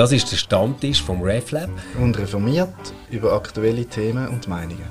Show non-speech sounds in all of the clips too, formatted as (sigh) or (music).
Das ist der Stammtisch vom RefLab. Und reformiert über aktuelle Themen und Meinungen.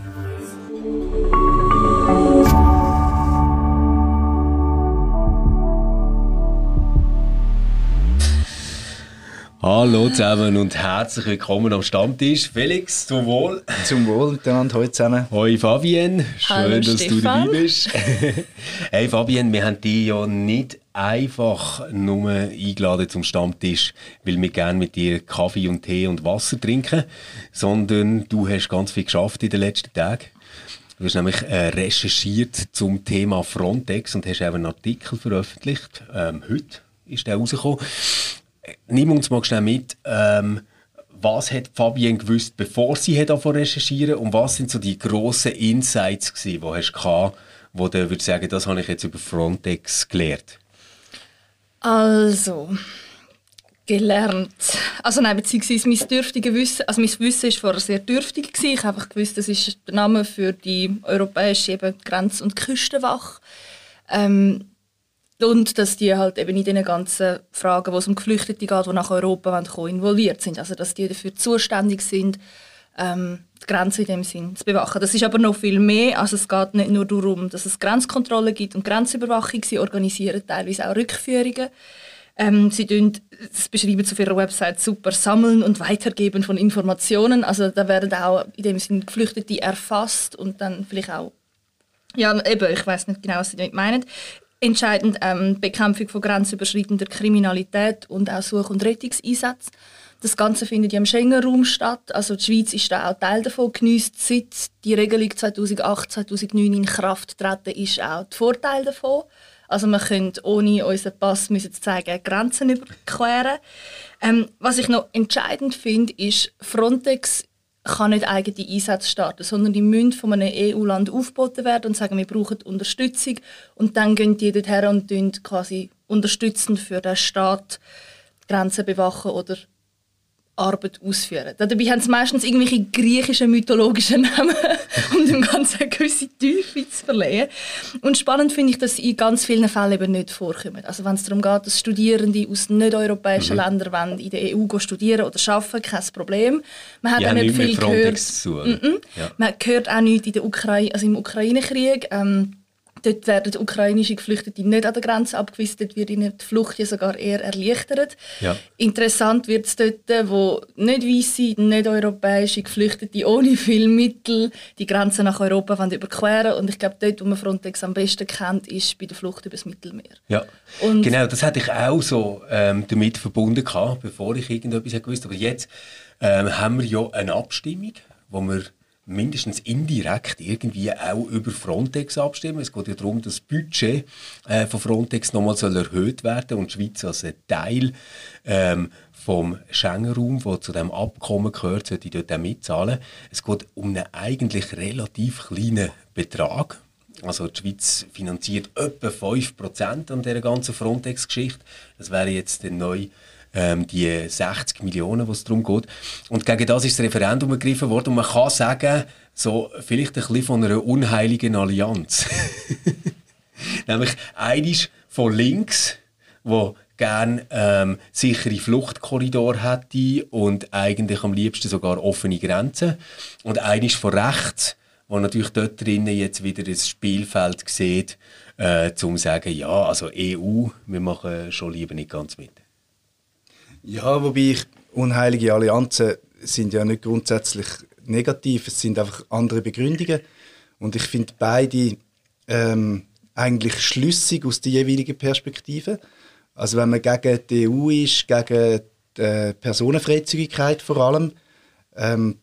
Hallo zusammen und herzlich willkommen am Stammtisch. Felix, zum Wohl. Zum Wohl miteinander heute zusammen. Hoi Fabienne, schön, Hallo, dass Stefan. du dabei bist. (laughs) hey Fabienne, wir haben dich ja nicht einfach nur eingeladen zum Stammtisch, weil wir gerne mit dir Kaffee und Tee und Wasser trinken, sondern du hast ganz viel geschafft in den letzten Tagen. Du hast nämlich äh, recherchiert zum Thema Frontex und hast auch einen Artikel veröffentlicht. Ähm, heute ist der rausgekommen. Nimm uns mal schnell mit. Ähm, was hat Fabienne gewusst, bevor sie hat zu recherchieren und was sind so die grossen Insights gewesen, die hast du gehabt, wo du würdest sagen, das habe ich jetzt über Frontex gelernt? Also, gelernt. Also nein, beziehungsweise mein dürftige Wissen, also mein Wissen war vorher sehr dürftig. Gewesen. Ich habe einfach gewusst, das ist der Name für die europäische eben Grenz- und Küstenwache. Ähm, und dass die halt eben in diesen ganzen Fragen, wo es um Geflüchtete geht, die nach Europa kommen, involviert sind. Also dass die dafür zuständig sind, ähm, die Grenze in dem Sinn zu bewachen. Das ist aber noch viel mehr. Also es geht nicht nur darum, dass es Grenzkontrollen gibt und Grenzüberwachung. Sie organisieren teilweise auch Rückführungen. Ähm, sie tun, das beschreiben auf ihrer Website super, sammeln und weitergeben von Informationen. Also da werden auch in dem Sinn Geflüchtete erfasst und dann vielleicht auch, ja eben, ich weiß nicht genau, was sie damit meinen. Entscheidend ähm, Bekämpfung von grenzüberschreitender Kriminalität und auch Such- und Rettungseinsätze. Das Ganze findet ja im Schengen-Raum statt. Also die Schweiz ist da auch Teil davon. Genießt seit die Regelung 2008, 2009 in Kraft treten ist auch der Vorteil davon. Also wir können ohne unseren Pass müssen zeigen Grenzen überqueren. Ähm, was ich noch entscheidend finde, ist Frontex kann nicht eigene Einsätze starten, sondern die müssen von einem EU-Land aufgeboten werden und sagen, wir brauchen Unterstützung. Und dann gehen die dorthin und tun quasi unterstützend für den Staat Grenzen bewachen oder Arbeit ausführen. Dabei haben sie meistens irgendwelche griechischen mythologischen Namen, (laughs) um dem Ganzen eine gewisse Tiefe zu verleihen. Und spannend finde ich, dass sie in ganz vielen Fällen eben nicht vorkommen. Also wenn es darum geht, dass Studierende aus nicht-europäischen Mhm. Ländern wollen, in der EU studieren oder arbeiten, kein Problem. Man hat Die auch nicht viel gehört. oder? Ja. Man hört auch nichts in der Ukraine, also im Ukraine-Krieg. Ähm, dort werden ukrainische Geflüchtete nicht an der Grenze abgewiesen, dort wird ihnen die Flucht ja sogar eher erleichtert. Ja. Interessant wird es dort, wo nicht weisse, nicht europäische Geflüchtete ohne viel Mittel die Grenze nach Europa überqueren Und ich glaube, dort, wo man Frontex am besten kennt, ist bei der Flucht übers Mittelmeer. Ja, Und- genau, das hatte ich auch so ähm, damit verbunden gehabt, bevor ich irgendetwas gewusst. Aber jetzt ähm, haben wir ja eine Abstimmung, wo wir mindestens indirekt irgendwie auch über Frontex abstimmen. Es geht ja darum, dass das Budget äh, von Frontex nochmal soll erhöht werden und die Schweiz als ein Teil ähm, vom Schengen-Raum, der zu dem Abkommen gehört, sollte dort auch mitzahlen. Es geht um einen eigentlich relativ kleinen Betrag. Also die Schweiz finanziert etwa 5% an dieser ganzen Frontex-Geschichte. Das wäre jetzt dann neu ähm, die 60 Millionen, was darum geht. Und gegen das ist das Referendum ergriffen worden. Und man kann sagen, so vielleicht ein bisschen von einer unheiligen Allianz. (laughs) Nämlich einisch von links, wo gern ähm, sichere Fluchtkorridor hätte und eigentlich am liebsten sogar offene Grenzen. Und einisch von rechts, wo natürlich dort drinnen jetzt wieder ein Spielfeld sieht, äh, zum sagen, ja, also EU, wir machen schon lieber nicht ganz mit. Ja, wobei ich unheilige Allianzen sind ja nicht grundsätzlich negativ, es sind einfach andere Begründungen. Und ich finde beide ähm, eigentlich schlüssig aus der jeweiligen Perspektive. Also wenn man gegen die EU ist, gegen die äh, Personenfreizügigkeit vor allem, ähm,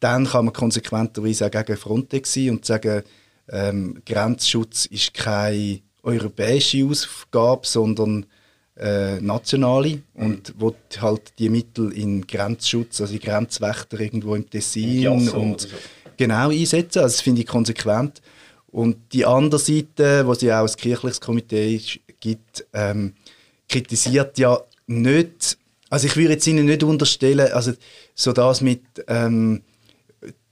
dann kann man konsequenterweise auch gegen Frontex sein und sagen, ähm, Grenzschutz ist keine europäische Aufgabe, sondern äh, nationale und will halt die Mittel in Grenzschutz, also in Grenzwächter irgendwo im Tessin und oder so. genau einsetzen. Also das finde ich konsequent. Und die andere Seite, wo es ja auch ein kirchliches Komitee ist, gibt, ähm, kritisiert ja nicht, also ich würde jetzt ihnen nicht unterstellen, also so das mit ähm,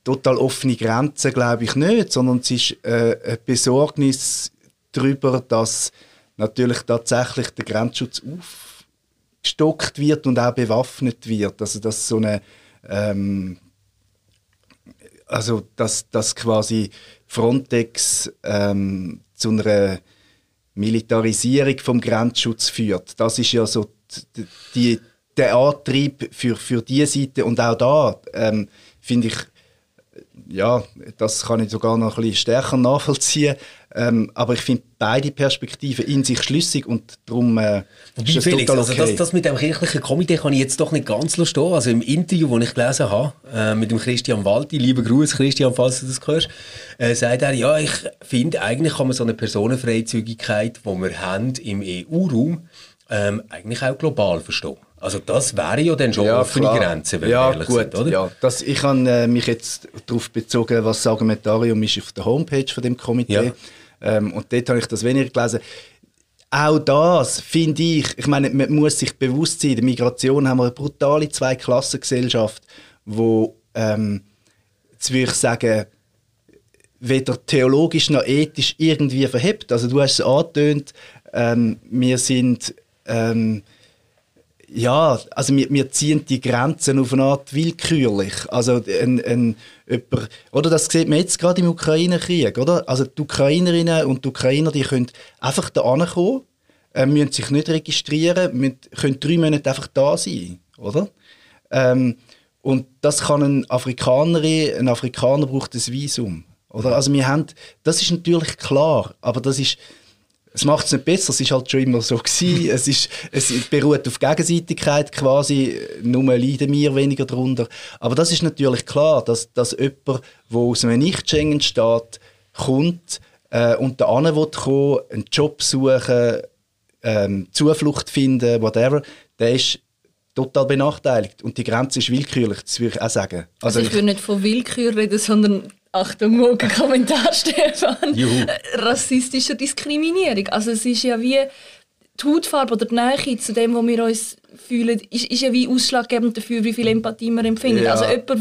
total offene Grenzen glaube ich nicht, sondern es ist äh, eine Besorgnis darüber, dass natürlich tatsächlich der Grenzschutz aufgestockt wird und auch bewaffnet wird. Also dass so eine ähm, also dass, dass quasi Frontex ähm, zu einer Militarisierung vom Grenzschutz führt. Das ist ja so die, die, der Antrieb für, für diese Seite. Und auch da ähm, finde ich, ja, das kann ich sogar noch ein bisschen stärker nachvollziehen. Ähm, aber ich finde beide Perspektiven in sich schlüssig und darum äh, ist das Felix, total okay. Also das, das, mit dem kirchlichen Komitee kann ich jetzt doch nicht ganz verstehen. Also im Interview, das ich gelesen habe, äh, mit dem Christian Walti, lieber Gruß Christian, falls du das hörst, äh, sagt er, ja, ich finde, eigentlich kann man so eine Personenfreizügigkeit, die wir haben im EU-Raum, ähm, eigentlich auch global verstehen. Also das wäre ja dann schon ja, offene klar. Grenzen, wenn ja, wir ehrlich gut, sind, oder? Ja, das, ich habe äh, mich jetzt darauf bezogen, was das Argumentarium ist auf der Homepage von dem Komitee. Ja. Ähm, und dort habe ich das weniger gelesen. Auch das finde ich, ich meine, man muss sich bewusst sein, in der Migration haben wir eine brutale Zweiklassengesellschaft, wo, ähm, jetzt würde ich sagen, weder theologisch noch ethisch irgendwie verhebt. Also du hast es angetönt, ähm, wir sind ähm, ja, also wir, wir ziehen die Grenzen auf eine Art willkürlich. Also ein, ein, jemand, oder das sieht man jetzt gerade im Ukraine-Krieg, oder? Also die Ukrainerinnen und die Ukrainer, die können einfach da kommen, äh, müssen sich nicht registrieren, müssen, können drei Monate einfach da sein, oder? Ähm, und das kann ein Afrikanerin, ein Afrikaner braucht ein Visum, oder? Also wir haben, das ist natürlich klar, aber das ist es macht es nicht besser, es ist halt schon immer so gewesen. (laughs) es, ist, es beruht auf Gegenseitigkeit quasi, nur leiden wir weniger darunter. Aber das ist natürlich klar, dass, dass jemand, der aus einem Nicht-Schengen-Staat kommt äh, und da will kommen, einen Job suchen, ähm, Zuflucht finden, whatever, der ist total benachteiligt. Und die Grenze ist willkürlich, das würde ich auch sagen. Also, also ich, ich würde nicht von Willkür reden, sondern Achtung, morgen Kommentar, (laughs) Stefan. Juhu. Rassistischer Diskriminierung. Also es ist ja wie die Hautfarbe oder die Nähe zu dem, wo wir uns fühlen, ist, ist ja wie ausschlaggebend dafür, wie viel Empathie man empfindet. Ja. Also jemand, der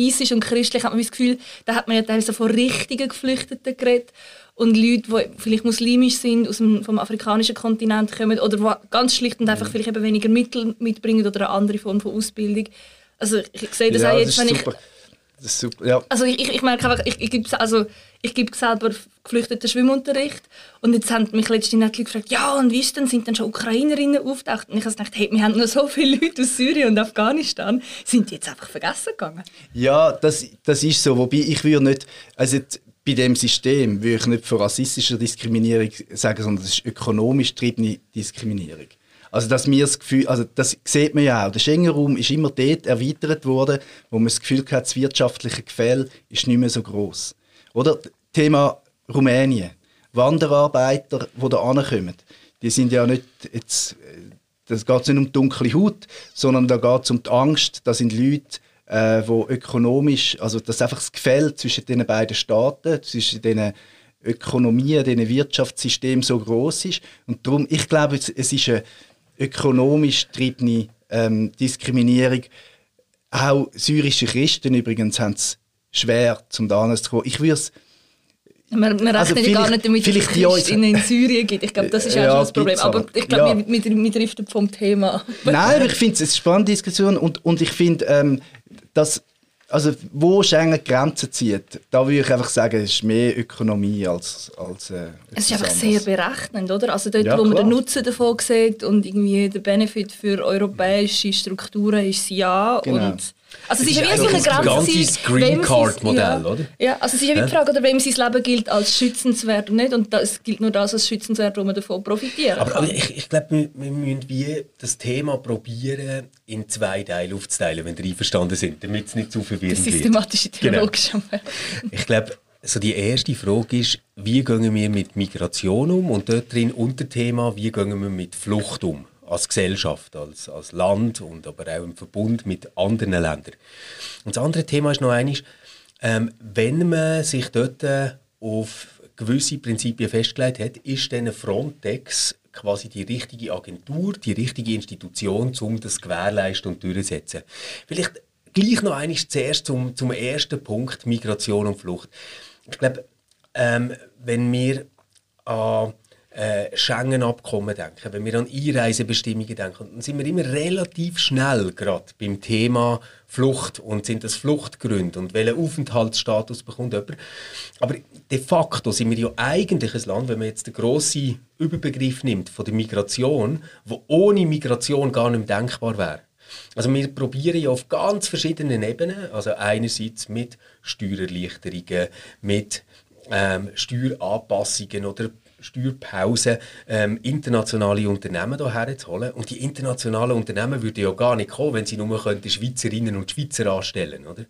weiß ist und christlich, hat man das Gefühl, da hat man ja teilweise von richtigen Geflüchteten geredet. Und Leute, die vielleicht muslimisch sind, aus dem, vom afrikanischen Kontinent kommen oder die ganz schlicht und einfach mhm. vielleicht eben weniger Mittel mitbringen oder eine andere Form von Ausbildung. Also ich sehe das ja, auch jetzt, das wenn ich... Super, ja. Also ich, ich, ich merke einfach, ich, ich gebe also, ich gebe selber geflüchteten Schwimmunterricht und jetzt haben mich letztens Leute gefragt, ja und wie ist denn, sind denn schon Ukrainerinnen auftaucht? Und ich habe gedacht, hey, wir haben noch so viele Leute aus Syrien und Afghanistan, sind die jetzt einfach vergessen gegangen? Ja, das, das ist so, wobei ich würde nicht, also bei dem System würde ich nicht von rassistischer Diskriminierung sagen, sondern das ist ökonomisch getriebene Diskriminierung. Also, dass wir das Gefühl, also das sieht man ja auch. Der Schengen-Raum ist immer dort erweitert worden, wo man das Gefühl hat, das wirtschaftliche Gefälle ist nicht mehr so groß. Oder Thema Rumänien. Wanderarbeiter, die da ankommen, die sind ja nicht jetzt, das geht nicht um dunkle Haut, sondern da geht es um die Angst, da sind Leute, äh, wo ökonomisch, also dass einfach das Gefälle zwischen den beiden Staaten, zwischen den Ökonomien, den Wirtschaftssystemen so groß ist. Und darum, ich glaube, es, es ist eine ökonomisch getriebene ähm, Diskriminierung. Auch syrische Christen übrigens haben es schwer, zum da zu kommen. Ich würde man, man also rechnet gar nicht damit, dass es Christinnen in Syrien gibt. Ich glaube, das ist auch ja, schon das Problem. Aber ich glaube, ja. wir, wir, driften vom Thema. Nein, ich finde es eine spannende Diskussion und, und ich finde, ähm, dass also wo Schengen Grenzen zieht, da würde ich einfach sagen, es ist mehr Ökonomie als, als äh, Es ist einfach sehr berechnend, oder? Also dort, ja, wo man den Nutzen davon sieht und irgendwie der Benefit für europäische Strukturen ist ja genau. und also es ist, ja wie so eine Grenze. Das Green Card Modell, ja, oder? Ja, also es ist ja wie die Frage, oder wem sein Leben gilt als schützenswert und nicht. Und es gilt nur das als schützenswert, wo man davon profitieren Aber, aber ich, ich glaube, wir, wir müssen wie das Thema probieren, in zwei Teile aufzuteilen, wenn Sie einverstanden sind, damit es nicht zu verwirrend wird. Systematische theologisch. Genau. (laughs) ich glaube, so die erste Frage ist, wie gehen wir mit Migration um? Und dort drin Unterthema, wie gehen wir mit Flucht um? Als Gesellschaft, als, als Land und aber auch im Verbund mit anderen Ländern. Und das andere Thema ist noch eines, ähm, wenn man sich dort äh, auf gewisse Prinzipien festgelegt hat, ist dann Frontex quasi die richtige Agentur, die richtige Institution, um das gewährleisten und durchzusetzen. Vielleicht gleich noch eines zuerst zum, zum ersten Punkt, Migration und Flucht. Ich glaube, ähm, wenn wir an äh, Schengen-Abkommen denken, wenn wir an Einreisebestimmungen denken, dann sind wir immer relativ schnell gerade beim Thema Flucht und sind das Fluchtgründe und welchen Aufenthaltsstatus bekommt jemand. Aber de facto sind wir ja eigentlich ein Land, wenn man jetzt den grossen Überbegriff nimmt von der Migration, wo ohne Migration gar nicht mehr denkbar wäre. Also wir probieren ja auf ganz verschiedenen Ebenen, also einerseits mit Steuererleichterungen, mit ähm, Steueranpassungen oder Steuerpause ähm, internationale Unternehmen hierher zu holen. Und die internationalen Unternehmen würden ja gar nicht kommen, wenn sie nur könnten Schweizerinnen und Schweizer anstellen oder?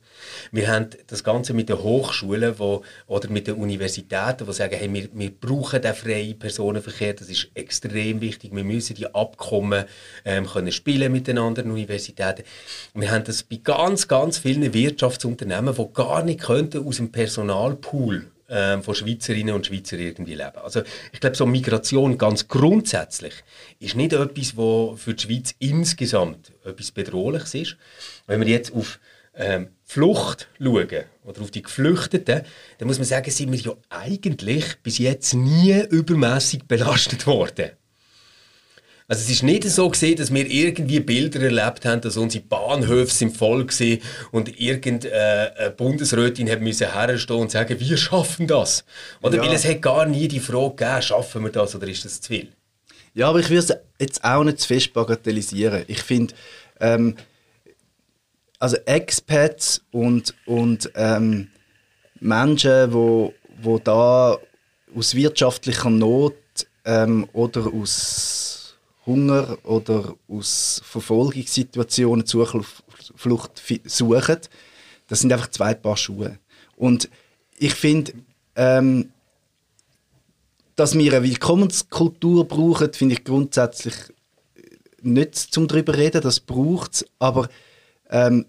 Wir haben das Ganze mit den Hochschulen wo, oder mit den Universitäten, die sagen, hey, wir, wir brauchen den freien Personenverkehr, das ist extrem wichtig, wir müssen die Abkommen ähm, können spielen mit den anderen Universitäten. Wir haben das bei ganz, ganz vielen Wirtschaftsunternehmen, die gar nicht könnten aus dem Personalpool ähm, von Schweizerinnen und Schweizer irgendwie leben. Also ich glaube, so Migration ganz grundsätzlich ist nicht etwas, was für die Schweiz insgesamt etwas Bedrohliches ist. Wenn wir jetzt auf ähm, Flucht schauen oder auf die Geflüchteten, dann muss man sagen, sind wir ja eigentlich bis jetzt nie übermäßig belastet worden. Also es ist nicht so gesehen, dass wir irgendwie Bilder erlebt haben, dass unsere Bahnhöfe sind voll waren und irgendeine Bundesrätin hat müssen herstehen und sagen, wir schaffen das. Oder ja. weil es hat gar nie die Frage gegeben, schaffen wir das oder ist das zu viel? Ja, aber ich würde es jetzt auch nicht zu fest bagatellisieren. Ich finde, ähm, also Expats und, und ähm, Menschen, wo, wo da aus wirtschaftlicher Not ähm, oder aus Hunger oder aus Verfolgungssituationen Zuflucht suchen. Das sind einfach zwei Paar Schuhe. Und ich finde, ähm, dass wir eine Willkommenskultur brauchen, finde ich grundsätzlich nicht zum darüber reden, das braucht es, aber ähm,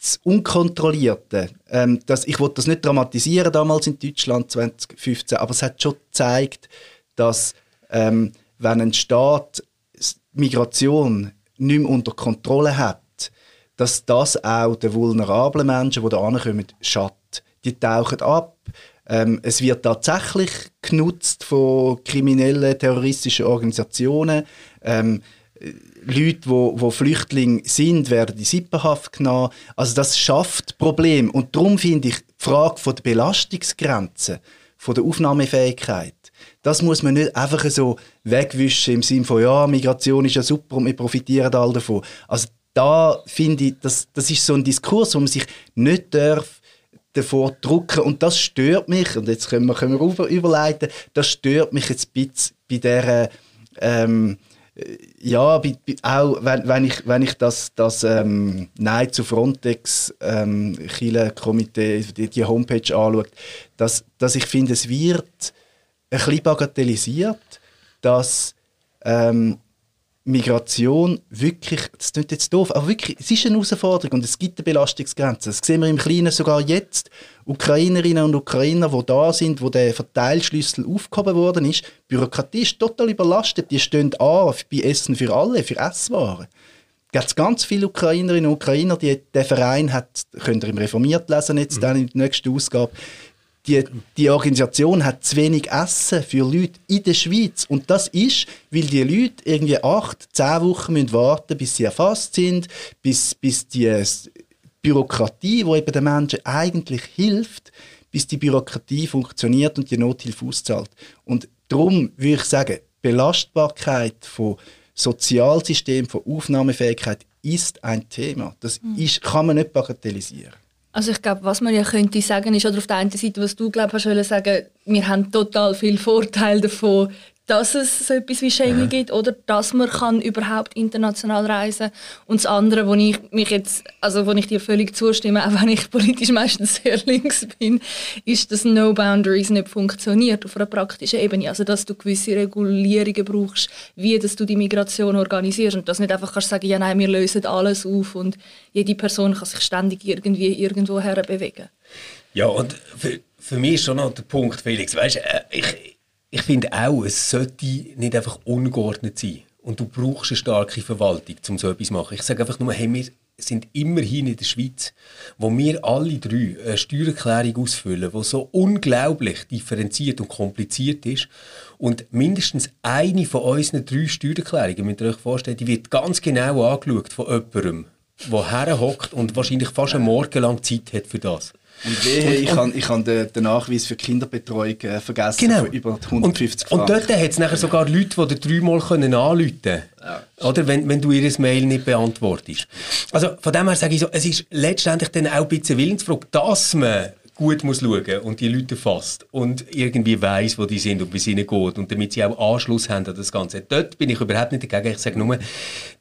das Unkontrollierte, ähm, das, ich wollte das nicht dramatisieren damals in Deutschland 2015, aber es hat schon gezeigt, dass ähm, wenn ein Staat Migration nicht mehr unter Kontrolle hat, dass das auch den vulnerablen Menschen, die da ankommen, schadet. Die tauchen ab. Ähm, es wird tatsächlich genutzt von kriminellen, terroristischen Organisationen. Ähm, Leute, wo, wo Flüchtlinge sind, werden in Sippenhaft genommen. Also das schafft Probleme. Und darum finde ich die Frage von der Belastungsgrenze, von der Aufnahmefähigkeit, das muss man nicht einfach so wegwischen im Sinne von, ja, Migration ist ja super und wir profitieren alle davon. Also da finde ich, das, das ist so ein Diskurs, wo man sich nicht darf davor drucken und das stört mich, und jetzt können wir, können wir über, überleiten, das stört mich jetzt ein bisschen bei dieser ähm, ja, bei, bei, auch wenn, wenn, ich, wenn ich das, das ähm, Nein zu Frontex ähm, Komitee, die, die Homepage anschaue, dass, dass ich finde, es wird bisschen bagatellisiert, dass ähm, Migration wirklich, das klingt jetzt doof, aber wirklich, es ist eine Herausforderung und es gibt eine Belastungsgrenze. Das sehen wir im Kleinen sogar jetzt. Ukrainerinnen und Ukrainer, die da sind, wo der Verteilschlüssel aufgehoben worden ist, die Bürokratie ist total überlastet. Die stehen an bei Essen für alle, für Esswaren. Es gibt ganz viele Ukrainerinnen und Ukrainer, die der Verein hat, könnt ihr im Reformiert lesen jetzt, mhm. dann in der nächsten Ausgabe, die, die Organisation hat zu wenig Essen für Leute in der Schweiz. Und das ist, weil die Leute irgendwie acht, zehn Wochen müssen warten bis sie erfasst sind, bis, bis die Bürokratie, die eben den Menschen eigentlich hilft, bis die Bürokratie funktioniert und die Nothilfe auszahlt. Und darum würde ich sagen, Belastbarkeit von Sozialsystem, von Aufnahmefähigkeit ist ein Thema. Das mhm. ist, kann man nicht bagatellisieren. Also ich glaube, was man ja könnte sagen ist, oder auf der einen Seite, was du glaube hast sagen, wir haben total viel Vorteil davon, dass es so etwas wie Schengen ja. gibt oder dass man kann überhaupt international reisen und das andere, wo ich mich jetzt, also wo ich dir völlig zustimme, auch wenn ich politisch meistens sehr links bin, ist, dass No Boundaries nicht funktioniert auf einer praktischen Ebene, also dass du gewisse Regulierungen brauchst, wie dass du die Migration organisierst und dass nicht einfach kannst sagen, ja nein, wir lösen alles auf und jede Person kann sich ständig irgendwie irgendwo her bewegen. Ja und für, für mich ist schon noch der Punkt, Felix, weißt, äh, ich ich finde auch, es sollte nicht einfach ungeordnet sein. Und du brauchst eine starke Verwaltung, um so etwas zu machen. Ich sage einfach nur, hey, wir sind immerhin in der Schweiz, wo wir alle drei eine Steuererklärung ausfüllen, die so unglaublich differenziert und kompliziert ist. Und mindestens eine von unseren drei Steuererklärungen, müsst ihr euch vorstellen, die wird ganz genau angeschaut von jemandem, der herhockt und wahrscheinlich fast einen Morgen lang Zeit hat für das. Und wehe, ich habe ich hab den, den Nachweis für Kinderbetreuung äh, vergessen Genau. über 150 und, Franken. Und dort hat es nachher sogar Leute, die dreimal können anrufen können. Oder wenn, wenn du ihr Mail nicht beantwortest. Also von dem her sage ich so, es ist letztendlich dann auch ein bisschen Willensfrage, dass man gut muss schauen und die Leute fasst und irgendwie weiß, wo die sind und bis ihnen geht und damit sie auch Anschluss haben an das Ganze. Dort bin ich überhaupt nicht dagegen. Ich sage nur,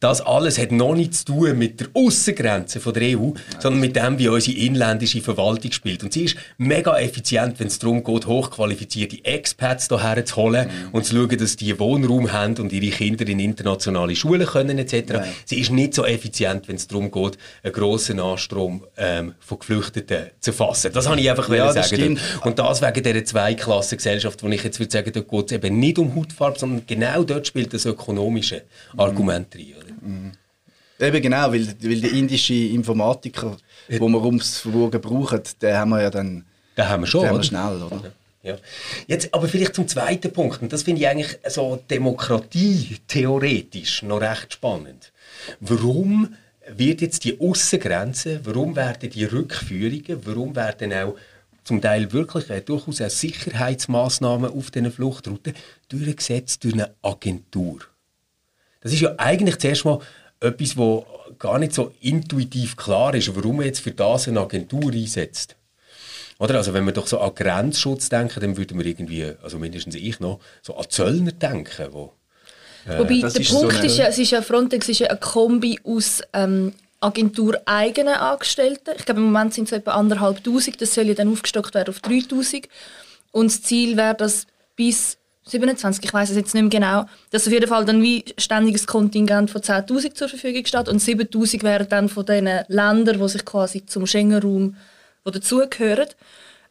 das alles hat noch nichts zu tun mit der Aussengrenze von der EU, sondern mit dem, wie unsere inländische Verwaltung spielt. Und sie ist mega effizient, wenn es darum geht, hochqualifizierte Expats hierher zu holen und zu schauen, dass die Wohnraum haben und ihre Kinder in internationale Schulen können etc. Sie ist nicht so effizient, wenn es darum geht, einen grossen Anstrom ähm, von Geflüchteten zu fassen. Das habe ich einfach Ja, sagen. stimmt. Und das wegen dieser Zweiklassengesellschaft, wo ich jetzt würde sagen, dort geht es eben nicht um Hautfarbe, sondern genau dort spielt das ökonomische Argument rein. Oder? Eben genau, weil, weil der indische Informatiker, wo wir ums Verwogen brauchen, den haben wir ja dann Den haben wir schon, den haben wir schnell, oder? Ja. Jetzt aber vielleicht zum zweiten Punkt, und das finde ich eigentlich so Demokratie theoretisch noch recht spannend. Warum wird jetzt die Aussengrenze, warum werden die Rückführungen, warum werden auch zum Teil wirklich äh, durchaus auch Sicherheitsmaßnahmen auf diesen Fluchtrouten durchgesetzt durch eine Agentur? Das ist ja eigentlich zuerst mal etwas, wo gar nicht so intuitiv klar ist, warum man jetzt für das eine Agentur einsetzt. Oder? Also wenn wir doch so an Grenzschutz denken, dann würden wir irgendwie, also mindestens ich noch, so an Zöllner denken, wo Wobei das der so Punkt eine- ist ja, es ist ja Frontex ist ja eine Kombi aus ähm, agentureigenen Angestellten. Ich glaube im Moment sind es etwa anderthalb Tausend. Das soll ja dann aufgestockt werden auf 3000. Und das Ziel wäre, dass bis 27, ich weiß es jetzt nicht mehr genau, dass auf jeden Fall dann wie ständiges Kontingent von 10.000 zur Verfügung steht und 7.000 wären dann von den Ländern, die sich quasi zum Schengen-Raum dazugehören.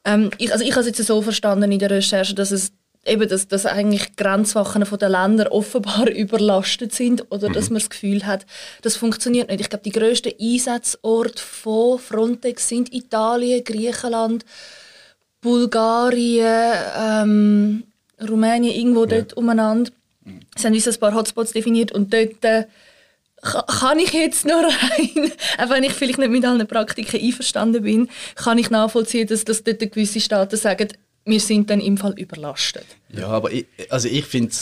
Ähm, ich, also ich habe es jetzt so verstanden in der Recherche, dass es eben, dass, dass eigentlich Grenzwachen von den Ländern offenbar (laughs) überlastet sind oder dass man das Gefühl hat, das funktioniert nicht. Ich glaube, die grössten Einsatzorte von Frontex sind Italien, Griechenland, Bulgarien, ähm, Rumänien, irgendwo dort umeinander. Sie haben uns ein paar Hotspots definiert und dort äh, ka- kann ich jetzt nur (laughs) rein, auch wenn ich vielleicht nicht mit allen Praktiken einverstanden bin, kann ich nachvollziehen, dass, dass dort gewisse Staaten sagen, wir sind dann im Fall überlastet. Ja, aber ich, also ich finde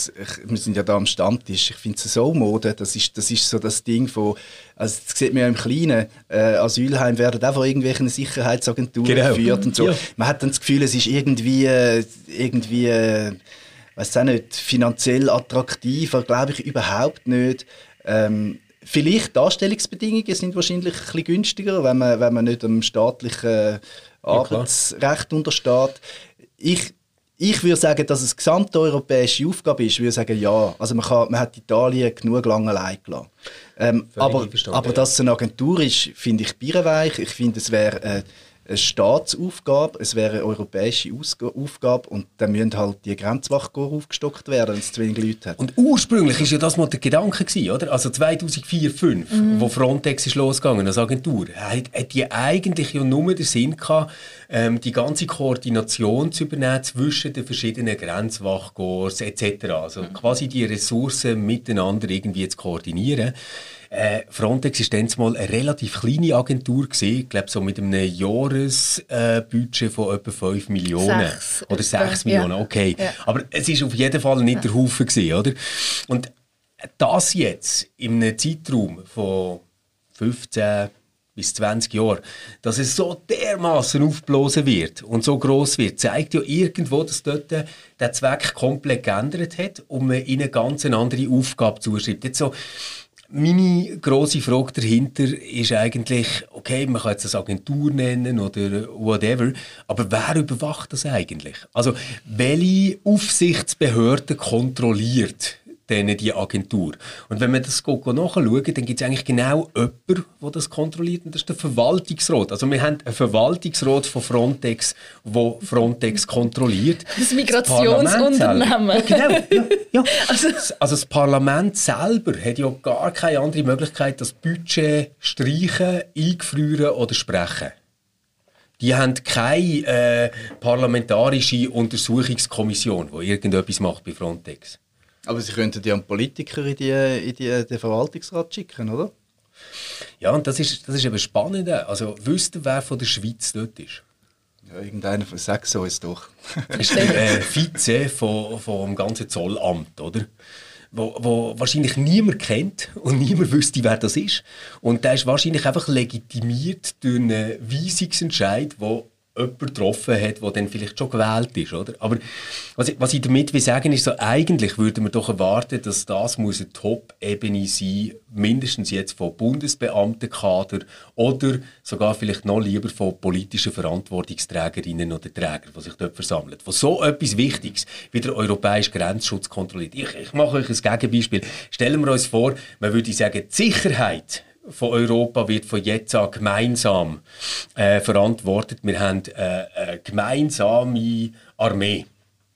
wir sind ja da am Stammtisch, ich finde es so Mode, das ist, das ist so das Ding von, also das sieht man ja im Kleinen, äh, Asylheim werden auch von irgendwelchen Sicherheitsagenturen Genau. geführt und so. Ja. Man hat dann das Gefühl, es ist irgendwie, äh, irgendwie, äh, weiß auch nicht, finanziell attraktiver, glaube ich überhaupt nicht. Ähm, Vielleicht die Anstellungsbedingungen sind wahrscheinlich ein bisschen günstiger, wenn man, wenn man nicht dem staatlichen Arbeitsrecht untersteht. Ich, ich würde sagen, dass es eine gesamteuropäische Aufgabe ist. Ich würde sagen, ja. Also man, kann, man hat Italien genug lange allein gelassen. Ähm, aber, aber dass es eine Agentur ist, finde ich birrenweich. Ich finde, es wäre äh, eine Staatsaufgabe, es wäre eine europäische Ausg Aufgabe und dann müssen halt die Grenzwachkorps aufgestockt werden, wenn es zu wenig Leute hat. Und ursprünglich ist ja das mal der Gedanke gewesen, oder? Also 2004, 2005, wo Frontex ist losgegangen als Agentur, hat, hat die eigentlich ja nur den Sinn gehabt, ähm, die ganze Koordination zu übernehmen zwischen den verschiedenen Grenzwachkorps etc. Also quasi die Ressourcen miteinander irgendwie zu koordinieren. Äh, Frontex ist dann mal eine relativ kleine Agentur gewesen, ich glaube so mit einem Jahresbudget äh, von etwa 5 Millionen Sechs oder etwa, 6 ja. Millionen, okay. Ja. Aber es ist auf jeden Fall nicht der Haufen gewesen, oder? Und das jetzt in einem Zeitraum von 15 bis 20 Jahren, dass es so dermaßen aufblasen wird und so groß wird, zeigt ja irgendwo, dass dort der Zweck komplett geändert hat und man ihnen ganz eine andere Aufgabe zuschreibt. Jetzt so, meine grosse Frage dahinter ist eigentlich, okay, man kann jetzt das Agentur nennen oder whatever, aber wer überwacht das eigentlich? Also, welche Aufsichtsbehörde kontrolliert denen die Agentur. Und wenn man das nachschaut, dann gibt es eigentlich genau jemanden, der das kontrolliert, und das ist der Verwaltungsrat. Also wir haben einen Verwaltungsrat von Frontex, der Frontex kontrolliert. Das Migrationsunternehmen. Ja, genau. Ja, ja. (laughs) Also, also das Parlament selber hat ja gar keine andere Möglichkeit, das Budget streichen, eingefrieren oder sprechen. Die haben keine äh, parlamentarische Untersuchungskommission, die irgendetwas macht bei Frontex. Aber Sie könnten ja einen Politiker in, die, in die, den Verwaltungsrat schicken, oder? Ja, und das ist, das ist eben spannend. Also, wisst ihr, wer von der Schweiz dort ist? Ja, irgendeiner von sechs so ist doch. das (laughs) ist der äh, Vize vom, vom ganzen Zollamt, oder? Wo, wo wahrscheinlich niemand kennt und niemand wüsste, wer das ist. Und der ist wahrscheinlich einfach legitimiert durch einen Weisungsentscheid, der jemand getroffen hat, der dann vielleicht schon gewählt ist. Oder? Aber was ich, was ich damit will sagen ist, so, eigentlich würde man doch erwarten, dass das muss eine Top-Ebene sein, mindestens jetzt von Bundesbeamtenkader oder sogar vielleicht noch lieber von politischen Verantwortungsträgerinnen oder Trägern, die sich dort versammeln. Wo so etwas Wichtiges wie der europäische Grenzschutz kontrolliert. Ich, ich mache euch ein Gegenbeispiel. Stellen wir uns vor, man würde sagen, die Sicherheit von Europa wird von jetzt an gemeinsam äh, verantwortet. Wir haben äh, eine gemeinsame Armee,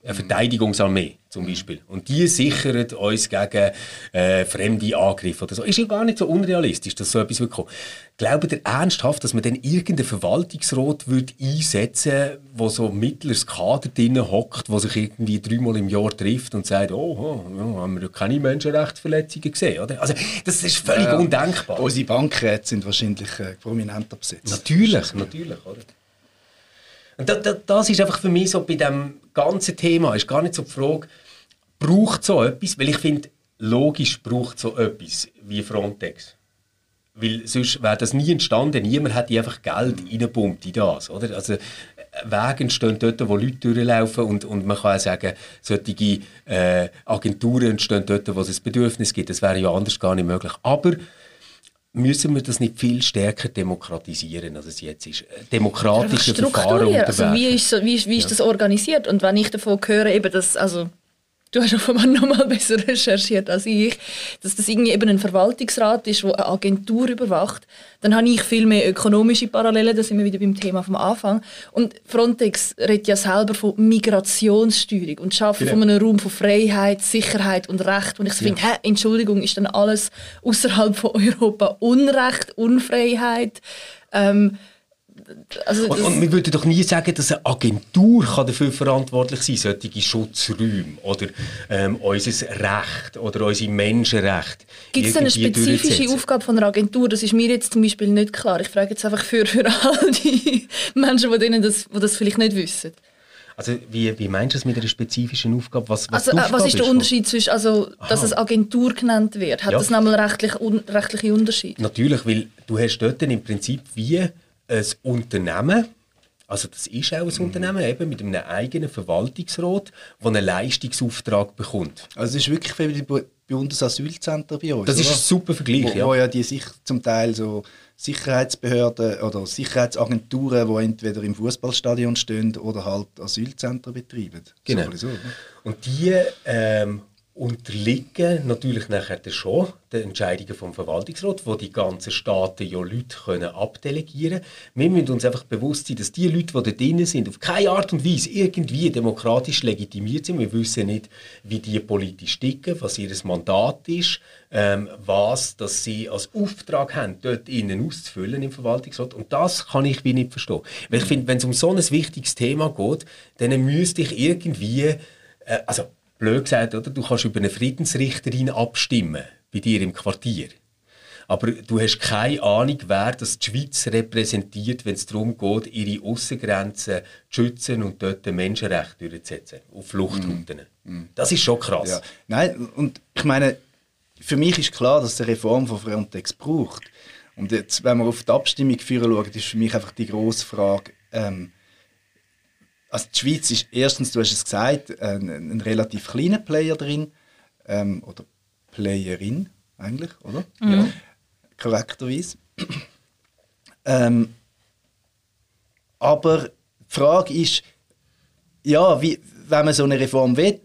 eine Verteidigungsarmee zum Beispiel. Und die sichern uns gegen äh, fremde Angriffe oder so. Ist ja gar nicht so unrealistisch, dass so etwas wird kommen. Glaubt ihr ernsthaft, dass man dann irgendeinen Verwaltungsrat wird einsetzen würde, wo so mittleres Kader drin hockt, wo sich irgendwie dreimal im Jahr trifft und sagt, oh, oh ja, haben wir keine Menschenrechtsverletzungen gesehen, oder? Also, das ist völlig ja, undenkbar. Unsere Bankräte sind wahrscheinlich äh, prominenter besetzt. Natürlich, natürlich, oder? Und das, das, das ist einfach für mich so bei dem ganzen Thema, ist gar nicht so die Frage, braucht so etwas? Weil ich finde, logisch braucht so etwas wie Frontex. Weil sonst wäre das nie entstanden. Niemand hätte einfach Geld reingepumpt in das. Oder? Also, Wege entstehen dort, wo Leute durchlaufen und, und man kann auch sagen, solche äh, Agenturen entstehen dort, wo es ein Bedürfnis gibt. Das wäre ja anders gar nicht möglich. Aber müssen wir das nicht viel stärker demokratisieren, als es jetzt ist? Demokratische Verfahren unterwerfen. Also wie ist, wie, ist, wie ist ja. das organisiert? Und wenn ich davon höre, eben, dass, also du hast offenbar noch mal (laughs) besser recherchiert als ich, dass das irgendwie eben ein Verwaltungsrat ist, der eine Agentur überwacht, dann habe ich viel mehr ökonomische Parallelen, da sind wir wieder beim Thema vom Anfang. Und Frontex redet ja selber von Migrationssteuerung und schafft genau. von einem Raum von Freiheit, Sicherheit und Recht. Und ich ja. finde, hä, Entschuldigung, ist dann alles außerhalb von Europa Unrecht, Unfreiheit? Ähm, also und, und, wir würden doch nie sagen, dass eine Agentur kann dafür verantwortlich sein kann, solche Schutzräume oder ähm, unser Recht oder unsere Menschenrechte. Gibt es eine spezifische Aufgabe von einer Agentur? Das ist mir jetzt zum Beispiel nicht klar. Ich frage jetzt einfach für, für all die Menschen, die, denen das, die das vielleicht nicht wissen. Also wie, wie meinst du das mit einer spezifischen Aufgabe? Was, was, also, äh, was ist der Unterschied zwischen, also, dass es Agentur genannt wird? Hat ja. das nochmal rechtlich, un, rechtliche Unterschied? Natürlich, weil du hast dort im Prinzip wie ein Unternehmen, also das ist auch ein mhm. Unternehmen, eben mit einem eigenen Verwaltungsrat, der einen Leistungsauftrag bekommt. Also es ist wirklich wie bei bei uns, Das ist oder? ein super Vergleich, wo, ja. Wo ja die sich zum Teil so Sicherheitsbehörden oder Sicherheitsagenturen, die entweder im Fußballstadion stehen oder halt Asylzentren betreiben. Genau. So, Und die ähm, unterliegen natürlich nachher schon den Entscheidungen vom Verwaltungsrat, wo die ganzen Staaten ja Leute können abdelegieren können. Wir müssen uns einfach bewusst sein, dass die Leute, die da drinnen sind, auf keine Art und Weise irgendwie demokratisch legitimiert sind. Wir wissen nicht, wie die politisch ticken, was ihr Mandat ist, ähm, was dass sie als Auftrag haben, dort innen auszufüllen im Verwaltungsrat. Und das kann ich wie nicht verstehen. Weil ich finde, wenn es um so ein wichtiges Thema geht, dann müsste ich irgendwie, äh, also blöd gesagt, oder? Du kannst über eine Friedensrichterin abstimmen, bei dir im Quartier. Aber du hast keine Ahnung, wer das die Schweiz repräsentiert, wenn es darum geht, ihre Außengrenzen zu schützen und dort Menschenrechte durchzusetzen, auf Fluchtrouten. Mm. Das ist schon krass. Ja. Nein, und ich meine, für mich ist klar, dass es eine Reform von Frontex braucht. Und jetzt, wenn wir auf die Abstimmung führen schauen, ist für mich einfach die grosse Frage, ähm, also die Schweiz ist erstens, du hast es gesagt, ein, ein relativ kleiner Player drin, ähm, oder Playerin eigentlich, oder? Mhm. Ja. Korrekterweise. ähm, aber die Frage ist, ja, wie, wenn man so eine Reform will,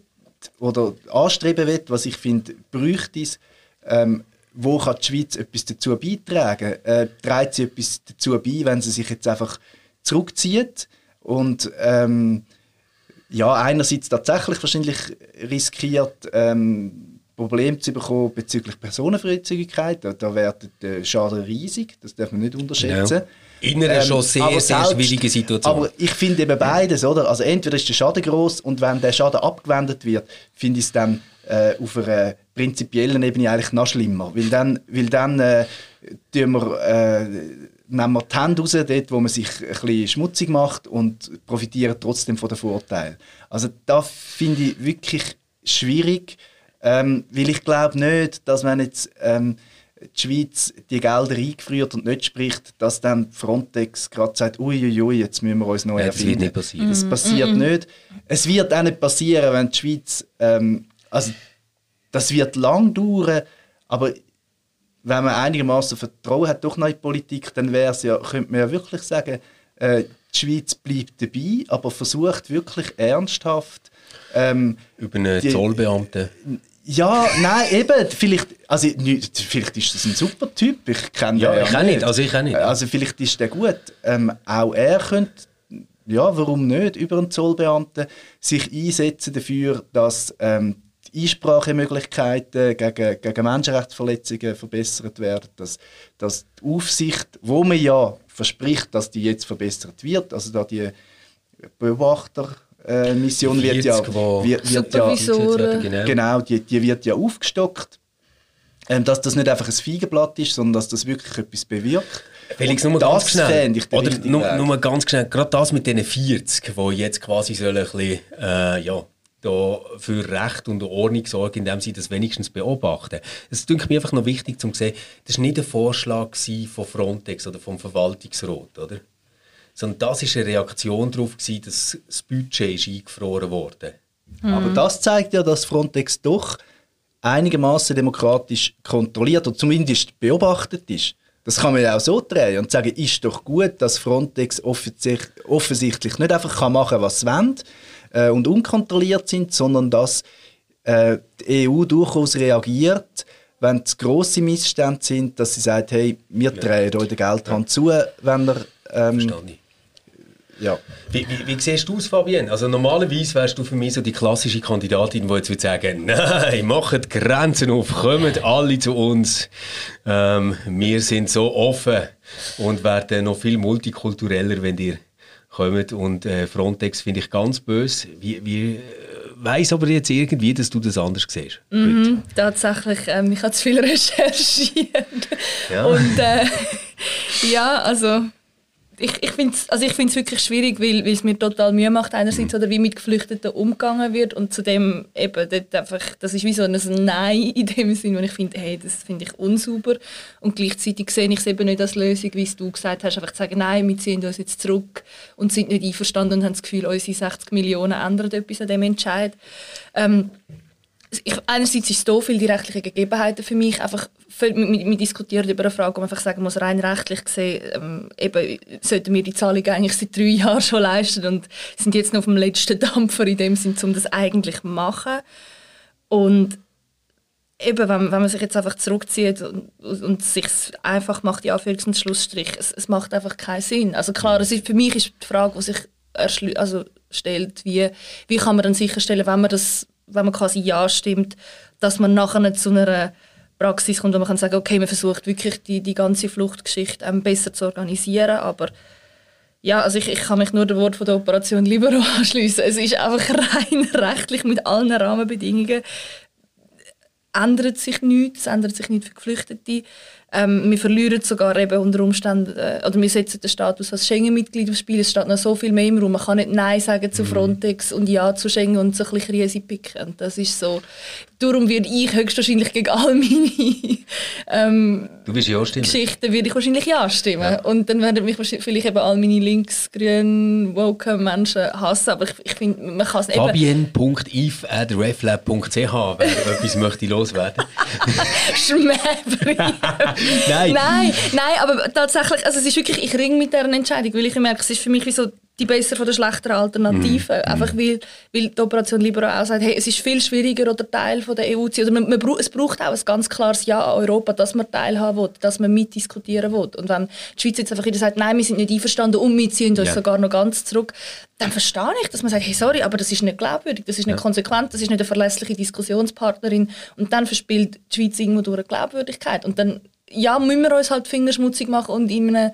oder anstreben will, was ich finde, bräuchte es, ähm, wo kann die Schweiz etwas dazu beitragen? Äh, trägt sie etwas dazu bei, wenn sie sich jetzt einfach zurückzieht und ähm, ja, einerseits tatsächlich wahrscheinlich riskiert, ähm, Probleme zu bekommen bezüglich Personenfreizügigkeit. Da, da wäre der Schaden riesig, das darf man nicht unterschätzen. Ja. In einer ähm, schon sehr, sehr schwierige Situation. Aber ich finde eben beides, oder? Also entweder ist der Schaden groß und wenn der Schaden abgewendet wird, finde ich es dann äh, auf einer prinzipiellen Ebene eigentlich noch schlimmer. Weil dann, weil dann äh, tun wir, äh, nehmen wir die Hände raus, dort, wo man sich ein bisschen schmutzig macht und profitieren trotzdem von den Vorteilen. Also da finde ich wirklich schwierig, ähm, weil ich glaube nicht, dass man jetzt ähm, die Schweiz die Gelder eingefriert und nicht spricht, dass dann Frontex gerade sagt, uiuiui, jetzt müssen wir uns neu erfinden. Das wird nicht passieren. Das passiert mm -mm. nicht. Es wird auch nicht passieren, wenn die Schweiz, ähm, also das wird lang dauern, aber wenn man einigermaßen Vertrauen hat durch neue Politik, dann wäre es ja, könnte man ja wirklich sagen, äh, die Schweiz bleibt dabei, aber versucht wirklich ernsthaft ähm, über einen Zollbeamten ja, nein, eben, vielleicht, also, vielleicht ist das ein super Typ, ich kenne ja, den ja nicht. Also ich nicht. Also vielleicht ist der gut. Ähm, auch er könnte, ja, warum nicht, über einen Zollbeamten sich einsetzen dafür, dass ähm, die Einsprachemöglichkeiten gegen, gegen Menschenrechtsverletzungen verbessert werden, dass, dass die Aufsicht, wo man ja verspricht, dass die jetzt verbessert wird, also da die Beobachter äh, Mission wird ja, wird, wird ja genau, genau die, die wird ja aufgestockt. Ähm, dass das nicht einfach ein Feigenblatt ist, sondern dass das wirklich etwas bewirkt. Felix, nur ganz schnell. Oder nur, nur, ganz schnell, gerade das mit diesen 40, die jetzt quasi sollen ein bisschen, äh, ja, da für Recht und Ordnung sorgen, indem sie das wenigstens beobachten. Es ist mir einfach noch wichtig zu sehen, das war nicht ein Vorschlag von Frontex oder vom Verwaltungsrat, oder? sondern das war eine Reaktion darauf, gewesen, dass das Budget ist eingefroren wurde. Mhm. Aber das zeigt ja, dass Frontex doch einigermaßen demokratisch kontrolliert oder zumindest beobachtet ist. Das kann man ja auch so drehen und sagen, ist doch gut, dass Frontex offensichtlich nicht einfach machen kann, was sie wollen äh, und unkontrolliert sind, sondern dass äh, die EU durchaus reagiert, wenn es grosse Missstände sind, dass sie sagt, hey, wir drehen euch den Geldhand ja. zu, wenn ihr ähm, ja. Wie, wie, wie siehst du es, Fabienne? Also normalerweise wärst du für mich so die klassische Kandidatin, die jetzt würde sagen, (laughs) nein, macht Grenzen auf, kommt alle zu uns. Ähm, wir sind so offen und werden noch viel multikultureller, wenn ihr kommt. Und äh, Frontex finde ich ganz böse. Wie, wie äh, weiß aber jetzt irgendwie, dass du das anders siehst. Mhm, tatsächlich, ähm, ich habe zu viel (laughs) recherchiert. Ja. Und äh, (laughs) ja, also ich, ich finde es also wirklich schwierig, weil, es mir total Mühe macht, einerseits, mhm. oder wie mit Geflüchteten umgegangen wird und zudem eben dort einfach, das ist wie so ein Nein in dem Sinn, wo ich finde, hey, das finde ich unsauber und gleichzeitig sehe ich es eben nicht als Lösung, wie du gesagt hast, einfach zu sagen, nein, wir ziehen uns jetzt zurück und sind nicht einverstanden und haben das Gefühl, unsere 60 Millionen ändern etwas an dem Entscheid. Ähm, ich, einerseits ist es da viel die rechtlichen Gegebenheiten für mich einfach wir, wir diskutieren über eine Frage, wo man einfach sagen muss, rein rechtlich gesehen, ähm, eben, sollten wir die Zahlung eigentlich seit drei (laughs) Jahren schon leisten und sind jetzt noch auf dem letzten (laughs) Dampfer in dem Sinn, um das eigentlich zu machen. Und eben, wenn, wenn man sich jetzt einfach zurückzieht und, und sich einfach macht, ja, für und Schlussstrich, es, es macht einfach keinen Sinn. Also klar, es ist, für mich ist die Frage, die sich also stellt, wie, wie kann man dann sicherstellen, wenn man das, wenn man quasi ja stimmt, dass man nachher zu einer Praxis kommt, wo man kann sagen, okay, man versucht wirklich die, die ganze Fluchtgeschichte ähm, besser zu organisieren, aber ja, also ich, ich kann mich nur dem Wort von der Operation Libero (laughs) anschließen. Es ist einfach rein (laughs) rechtlich mit allen Rahmenbedingungen ändert sich nichts, es ändert sich nichts für Geflüchtete. Ähm, wir verlieren sogar eben unter Umständen, äh, oder wir setzen den Status als Schengen-Mitglied aufs Spiel. Es steht noch so viel mehr im Raum. Man kann nicht Nein sagen zu mhm. Frontex und Ja zu Schengen und so ein bisschen Riese picken. Das ist so. Darum werde ich höchstwahrscheinlich gegen all meine ähm, du wirst ja stimmen. Geschichten würde ich wahrscheinlich Ja stimmen. Ja. Und dann werden mich vielleicht eben all meine links, grün, woke Menschen hassen. Aber ich, ich finde, man kann es eben... Fabienne.if.reflab.ch wer (laughs) etwas möchte loswerden. (laughs) Schmähbrief. (laughs) nein. nein. Nein, aber tatsächlich, also es ist wirklich, ich ringe mit dieser Entscheidung, weil ich merke, es ist für mich wie so die besser von der schlechteren Alternative. Mm. Einfach weil, weil die Operation Libero auch sagt, hey, es ist viel schwieriger, oder Teil von der EU zu sein. Oder man, man, es braucht auch ein ganz klares Ja an Europa, dass man teilhaben will, dass man mitdiskutieren will. Und wenn die Schweiz jetzt einfach wieder sagt, nein, wir sind nicht einverstanden und wir ziehen uns yeah. sogar noch ganz zurück, dann verstehe ich, dass man sagt, hey, sorry, aber das ist nicht glaubwürdig, das ist nicht ja. konsequent, das ist nicht eine verlässliche Diskussionspartnerin. Und dann verspielt die Schweiz irgendwo durch eine Glaubwürdigkeit. Und dann, ja, müssen wir uns halt fingerschmutzig machen und in einem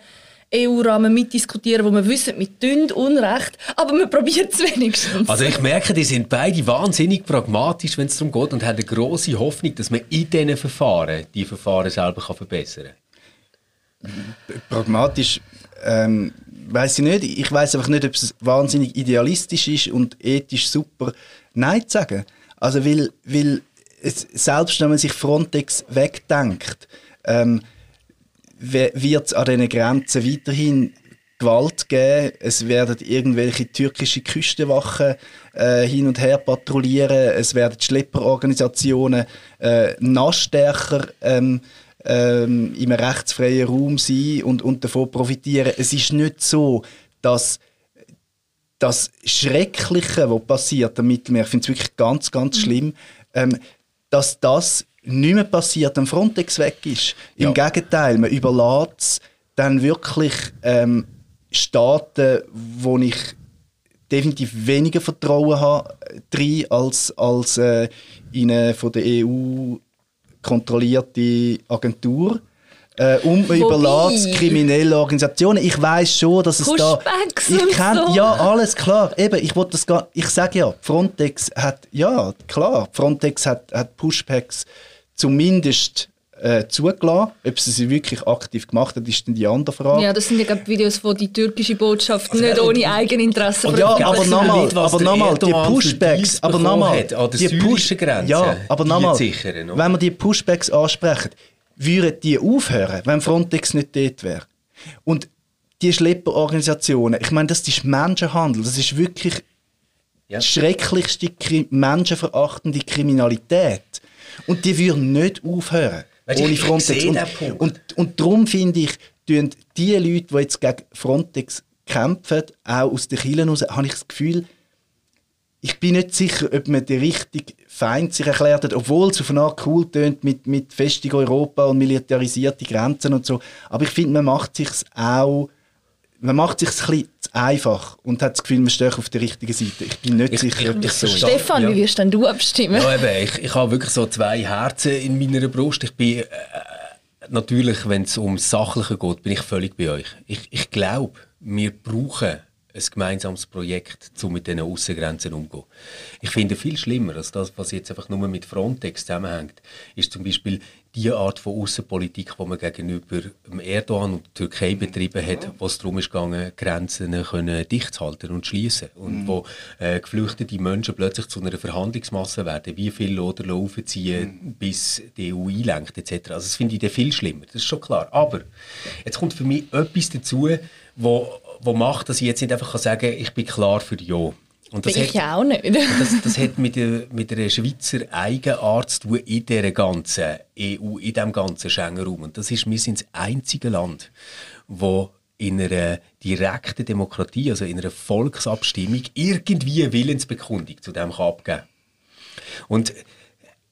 EU-Rahmen mitdiskutieren, wo wir wissen, wir tun Unrecht, aber wir probieren es wenigstens. Also ich merke, die sind beide wahnsinnig pragmatisch, wenn es darum geht und haben eine große Hoffnung, dass man in diesen Verfahren die Verfahren selber kann verbessern kann. Pragmatisch ähm, weiß ich nicht. Ich weiß einfach nicht, ob es wahnsinnig idealistisch ist und ethisch super Nein zu sagen. Also weil, weil es, selbst wenn man sich Frontex wegdenkt, ähm, wird es an diesen Grenzen weiterhin Gewalt geben. Es werden irgendwelche türkische Küstenwachen äh, hin und her patrouillieren. Es werden Schlepperorganisationen äh, noch stärker ähm, ähm, im rechtsfreien Raum sein und, und davon profitieren. Es ist nicht so, dass das Schreckliche, was passiert am Mittelmeer, ich finde es wirklich ganz, ganz mhm. schlimm, ähm, dass das nicht mehr passiert, wenn Frontex weg ist. Im ja. Gegenteil, man überlässt es dann wirklich ähm, Staaten, wo ich definitiv weniger Vertrauen habe drin, als, als äh, in eine von der EU kontrollierte Agentur. Äh, und man überlässt kriminelle Organisationen. Ich weiß schon, dass es da... Ich kenn, so. Ja, alles klar. Eben, ich das gar... Ich sage ja, Frontex hat... Ja, klar, Frontex hat, hat Pushbacks zumindest äh, zugelassen. Ob sie sie wirklich aktiv gemacht hat, ist dann die andere Frage. Ja, das sind ja Videos, wo die türkische Botschaft also, nicht ohne Eigeninteresse ja, aber nochmal, aber nochmal, die Pushbacks, aber nochmal, die Push Grenze, ja, aber nochmal, wenn wir die Pushbacks ansprechen, würden die aufhören, wenn Frontex nicht dort wäre. Und die Schlepperorganisationen, ich meine, das ist Menschenhandel, das ist wirklich ja. die schrecklichste, menschenverachtende Kriminalität. Und die würden nicht aufhören. Weißt, ohne Frontex. Und, und, und darum finde ich, tun die Leute, die jetzt gegen Frontex kämpfen, auch aus den Kielen heraus, habe ich das Gefühl, ich bin nicht sicher, ob man die richtig Feind sich erklärt hat, obwohl es auf eine Art cool tönt mit, mit Festung Europa und militarisierten Grenzen und so. Aber ich finde, man macht sich auch man macht sich ein bisschen einfach und hat das Gefühl, man steht auf der richtigen Seite. Ich bin nicht ich, sicher, ob das so ist. Stefan, ja. wie wirst denn du abstimmen? Ja, eben, ich, ich habe wirklich so zwei Herzen in meiner Brust. Ich bin äh, natürlich, wenn es um Sachliche geht, bin ich völlig bei euch. Ich, ich glaube, wir brauchen ein gemeinsames Projekt, um mit diesen Außengrenzen umzugehen. Ich finde viel schlimmer als das, was jetzt einfach nur mit Frontex zusammenhängt, ist zum Beispiel die Art von Außenpolitik, die man gegenüber Erdogan und der Türkei betrieben hat, wo es darum ging, Grenzen können dicht zu halten und schließen und mhm. wo äh, geflüchtete Menschen plötzlich zu einer Verhandlungsmasse werden, wie viel oder laufen ziehen, mhm. bis die EU einlenkt etc. Also das finde ich viel schlimmer, das ist schon klar. Aber jetzt kommt für mich etwas dazu, wo wo macht, dass ich jetzt nicht einfach sagen kann, ich bin klar für Ja. Und das bin hat, ich auch nicht. das, das hat mit, der, mit einer Schweizer Eigenart zu tun in dieser ganzen EU, in diesem ganzen Schengen-Raum. Und das ist, wir sind das einzige Land, wo in einer direkten Demokratie, also in einer Volksabstimmung, irgendwie Willensbekundung zu dem kann abgeben Und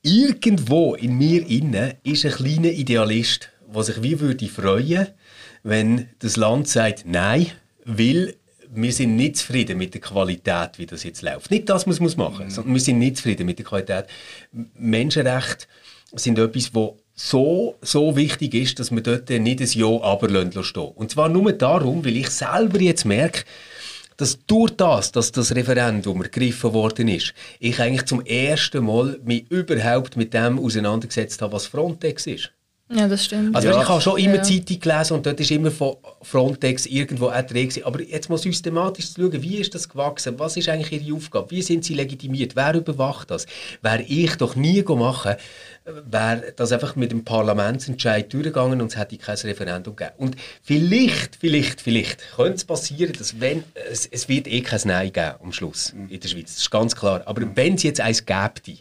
irgendwo in mir innen ist ein kleiner Idealist, der sich wie würde freuen, wenn das Land sagt, nein, weil wir sind nicht zufrieden mit der Qualität, wie das jetzt läuft. Nicht das, was man machen muss, sondern wir sind nicht zufrieden mit der Qualität. Menschenrechte sind etwas, wo so, so wichtig ist, dass man dort nicht ein Ja aber stehen Und zwar nur darum, weil ich selber jetzt merke, dass durch das, dass das Referendum ergriffen worden ist, ich eigentlich zum ersten Mal mich überhaupt mit dem auseinandergesetzt habe, was Frontex ist. Ja, das stimmt. Also ja. ich habe schon immer ja. Zeitung gelesen und dort ist immer von Frontex irgendwo auch drin Aber jetzt mal systematisch zu schauen, wie ist das gewachsen? Was ist eigentlich ihre Aufgabe? Wie sind sie legitimiert? Wer überwacht das? Wäre ich doch nie machen, wäre das einfach mit dem Parlamentsentscheid durchgegangen und es hätte kein Referendum gegeben. Und vielleicht, vielleicht, vielleicht könnte es passieren, dass wenn, es, es wird eh kein Nein geben am Schluss in der Schweiz. Das ist ganz klar. Aber wenn es jetzt eins gäbe,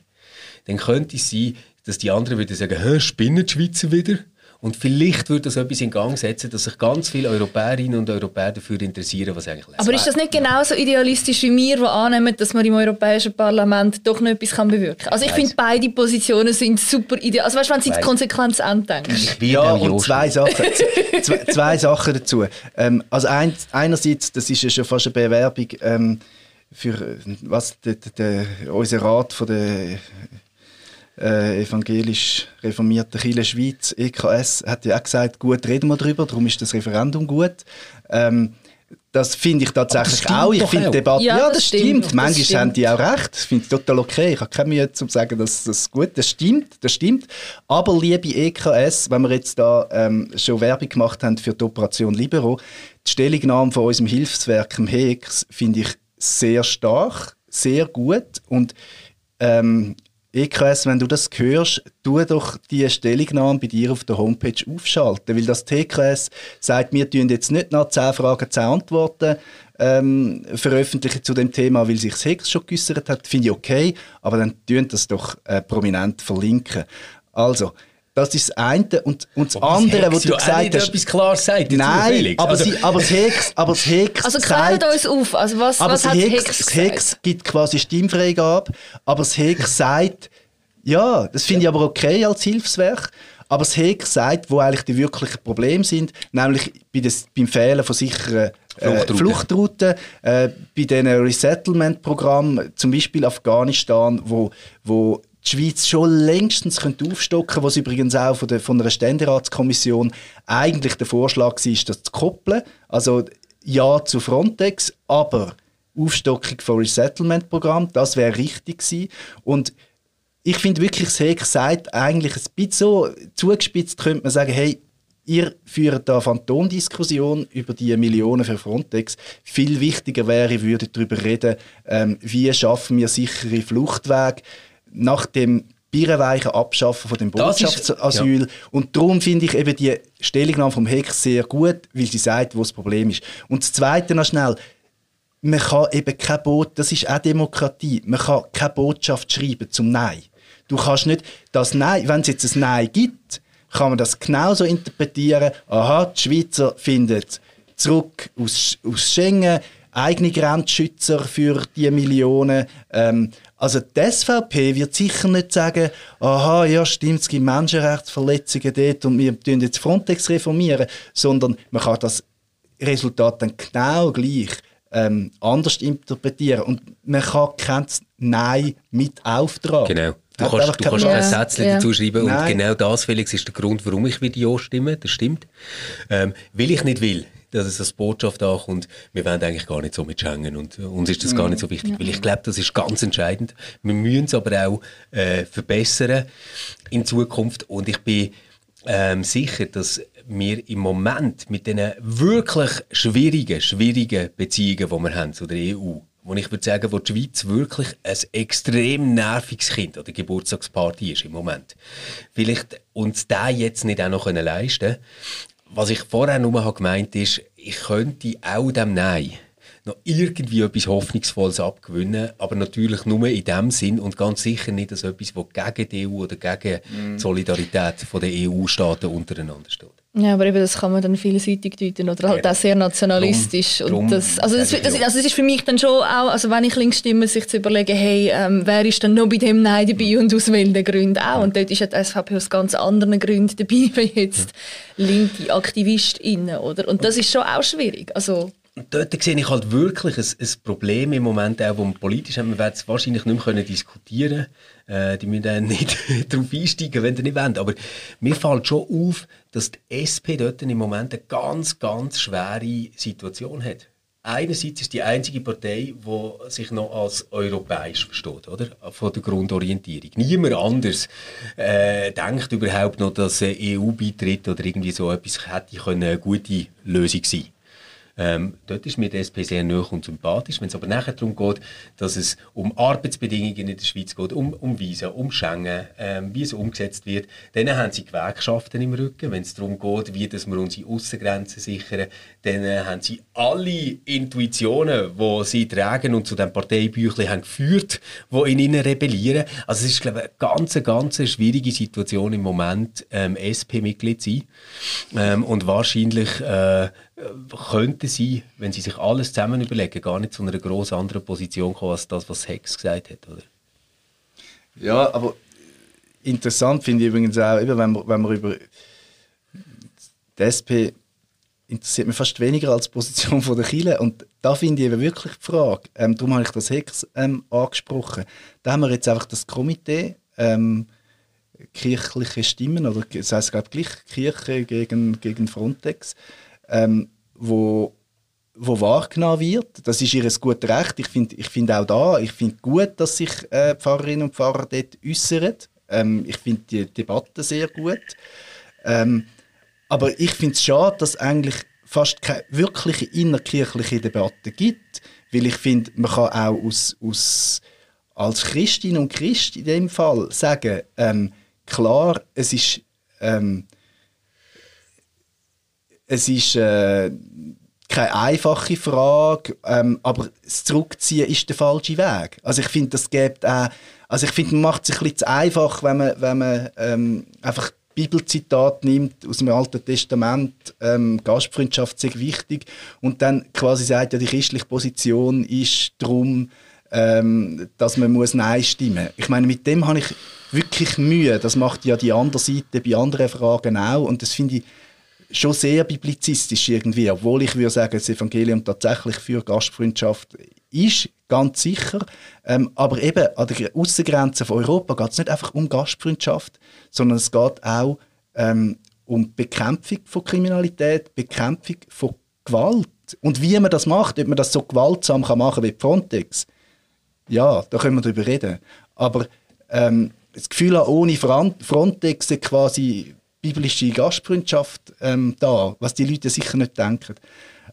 dann könnte es sein, dass die anderen wieder sagen, Hä, spinnen die Schweizer wieder? Und vielleicht würde das etwas in Gang setzen, dass sich ganz viele Europäerinnen und Europäer dafür interessieren, was eigentlich Aber ist das nicht genauso idealistisch wie wir, die annehmen, dass man im Europäischen Parlament doch noch etwas bewirken kann? Also ich finde, beide Positionen sind super ideal. Also weißt du, wenn du die Konsequenz andenkst. Ja, und zwei Sachen, (laughs) zwei, zwei Sachen dazu. Ähm, also ein, einerseits, das ist ja schon fast eine Bewerbung ähm, für was, der, der, der, unser Rat von der äh, evangelisch reformierten Kirche Schweiz, EKS, hat ja auch gesagt, gut, reden wir darüber, darum ist das Referendum gut. Ähm, das finde ich tatsächlich auch. Ich finde Debatte, ja, ja, das, das stimmt. stimmt. Manchmal stimmt. haben die auch recht. Das finde ich total okay. Ich habe keine Mühe zu sagen, dass das gut Das stimmt, das stimmt. Aber liebe EKS, wenn wir jetzt da ähm, schon Werbung gemacht haben für die Operation Libero, die Stellungnahme von unserem Hilfswerk, dem HEX, finde ich sehr stark, sehr gut und ähm, EKS, wenn du das hörst, tu doch die Stellungnahme bei dir auf der Homepage aufschalten, weil das TKS sagt, wir tun jetzt nicht nach 10 Fragen 10 Antworten ähm, veröffentlichen zu dem Thema, weil sich Hex schon geäußert hat, finde ich okay, aber dann tun das doch äh, prominent verlinken. Also, das ist das eine. Und, und das andere, was du gesagt hast... etwas klar sagt, Nein, aber, also, sie, aber das Hex, aber das Hex Also klärt uns auf, also was, aber was hat Hex, Hex Das Hex gibt quasi Stimmfreigabe, aber das Hex sagt, ja, das finde ich aber okay als Hilfswerk, aber das Hex sagt, wo eigentlich die wirklichen Probleme sind, nämlich bei des, beim Fehlen von sicheren äh, Fluchtrouten, äh, bei diesen Resettlement-Programmen, zum Beispiel Afghanistan, wo, wo die Schweiz schon längstens könnte aufstocken was übrigens auch von, der, von einer Ständeratskommission eigentlich der Vorschlag war, das zu koppeln. Also ja zu Frontex, aber Aufstockung von Resettlement-Programm, das wäre richtig gewesen. Und ich finde wirklich, das Heck sagt eigentlich ein bisschen so zugespitzt, könnte man sagen, hey, ihr führt da Phantomdiskussion über die Millionen für Frontex. Viel wichtiger wäre, ihr würdet darüber reden, ähm, wie schaffen wir sichere Fluchtwege nach dem birrenweichen Abschaffen von dem Botschaftsasyl. Ja. Und darum finde ich eben die Stellungnahme vom Hex sehr gut, weil sie sagt, wo das Problem ist. Und das Zweite noch schnell, man kann eben kein Boot, das ist auch Demokratie, man kann keine Botschaft schreiben zum Nein. Du kannst nicht das Nein, wenn es jetzt ein Nein gibt, kann man das genauso interpretieren, aha, die Schweizer finden zurück aus, aus Schengen, eigene Grenzschützer für die Millionen. Ähm, also die SVP wird sicher nicht sagen, aha, ja stimmt, es gibt Menschenrechtsverletzungen dort und wir tun jetzt Frontex reformieren, sondern man kann das Resultat dann genau gleich ähm, anders interpretieren und man kann kein Nein mit auftragen. Genau. Du Hat kannst, du kannst kein Sätzchen ja. dazu schreiben und genau das, Felix, ist der Grund, warum ich wieder Ja stimme, das stimmt. Ähm, will ich nicht will, dass es als Botschaft ankommt, wir wollen eigentlich gar nicht so mit Schengen und uns ist das gar nicht so wichtig, ja. weil ich glaube, das ist ganz entscheidend. Wir müssen es aber auch äh, verbessern in Zukunft und ich bin ähm, sicher, dass wir im Moment mit den wirklich schwierigen, schwierigen Beziehungen, die wir haben zu der EU, wo ich würde sagen, wo die Schweiz wirklich ein extrem nerviges Kind oder Geburtstagsparty ist im Moment. Vielleicht uns da jetzt nicht auch noch leisten können. Was ich vorher nur habe gemeint ist, ich könnte auch dem Nein noch irgendwie etwas Hoffnungsvolles abgewinnen, aber natürlich nur in dem Sinn und ganz sicher nicht als etwas, das gegen die EU oder gegen mm. die Solidarität der EU-Staaten untereinander steht. Ja, aber eben das kann man dann vielseitig deuten oder halt ja. auch sehr nationalistisch. Drum, und das, also, das, das, also das ist für mich dann schon auch, also wenn ich links stimme, sich zu überlegen, hey, ähm, wer ist dann noch bei dem Nein dabei und aus welchen Gründen auch. Und dort ist die SVP aus ganz anderen Gründen dabei, (laughs) wie jetzt linke AktivistInnen, oder? Und das ist schon auch schwierig. Also, dort sehe ich halt wirklich ein, ein Problem im Moment, auch, wo man politisch haben. Wir werden es wahrscheinlich nicht mehr diskutieren können. Äh, die müssen dann (laughs) nicht darauf einsteigen, wenn sie nicht wollen. Aber mir fällt schon auf, dass die SP dort im Moment eine ganz, ganz schwere Situation hat. Einerseits ist die einzige Partei, die sich noch als europäisch versteht, oder? Von der Grundorientierung. Niemand anders äh, denkt überhaupt noch, dass EU-Beitritt oder irgendwie so etwas hätte können eine gute Lösung sein Ähm, dort ist mir die SP sehr nahe und sympathisch. Wenn es aber nachher darum geht, dass es um Arbeitsbedingungen in der Schweiz geht, um, um Visa, um Schengen, ähm, wie es umgesetzt wird, dann haben sie Gewerkschaften im Rücken. Wenn es darum geht, wie dass wir unsere Aussengrenzen sichern, dann äh, haben sie alle Intuitionen, die sie tragen und zu dem Parteibüchlein haben geführt, die in ihnen rebellieren. Also es ist, glaube ich, eine ganz, ganz schwierige Situation im Moment, ähm, SP-Mitglied zu sein. Ähm, und wahrscheinlich äh, könnte sie, wenn sie sich alles zusammen überlegen, gar nicht zu einer gross anderen Position kommen, als das, was Hex gesagt hat, oder? Ja, aber interessant finde ich übrigens auch, wenn, wir, wenn wir über die SP interessiert mich fast weniger als die Position von der Kirche. Und da finde ich eben wirklich die Frage, ähm, darum habe ich das Hex ähm, angesprochen. Da haben wir jetzt einfach das Komitee, ähm, kirchliche Stimmen, oder das heisst, glaube gleich Kirche gegen, gegen Frontex, ähm, wo, wo wahrgenommen wird. Das ist ihr gutes Recht. Ich finde ich find auch da, ich finde gut, dass sich äh, Pfarrerinnen und Pfarrer dort äußern. Ähm, ich finde die Debatte sehr gut. Ähm, aber ich finde es schade, dass es eigentlich fast keine wirkliche innerkirchliche Debatte gibt. Weil ich finde, man kann auch aus, aus, als Christin und Christ in dem Fall sagen, ähm, klar, es ist, ähm, es ist äh, keine einfache Frage, ähm, aber das Zurückziehen ist der falsche Weg. Also ich finde, das gibt auch, also ich finde, man macht es sich ein bisschen zu einfach, wenn man, wenn man ähm, einfach Bibelzitat nimmt aus dem Alten Testament, ähm, Gastfreundschaft sei wichtig und dann quasi sagt, ja, die christliche Position ist darum, ähm, dass man muss Nein stimmen muss. Ich meine, mit dem habe ich wirklich Mühe. Das macht ja die andere Seite bei anderen Fragen auch und das finde ich schon sehr biblizistisch irgendwie, obwohl ich würde sagen, das Evangelium tatsächlich für Gastfreundschaft ist, ganz sicher. Ähm, aber eben an der Außengrenze von Europa geht es nicht einfach um Gastfreundschaft, sondern es geht auch ähm, um Bekämpfung von Kriminalität, Bekämpfung von Gewalt. Und wie man das macht, ob man das so gewaltsam kann machen wie Frontex, ja, da können wir darüber reden. Aber ähm, das Gefühl ohne Frontex quasi biblische Gastfreundschaft ähm, da, was die Leute sicher nicht denken.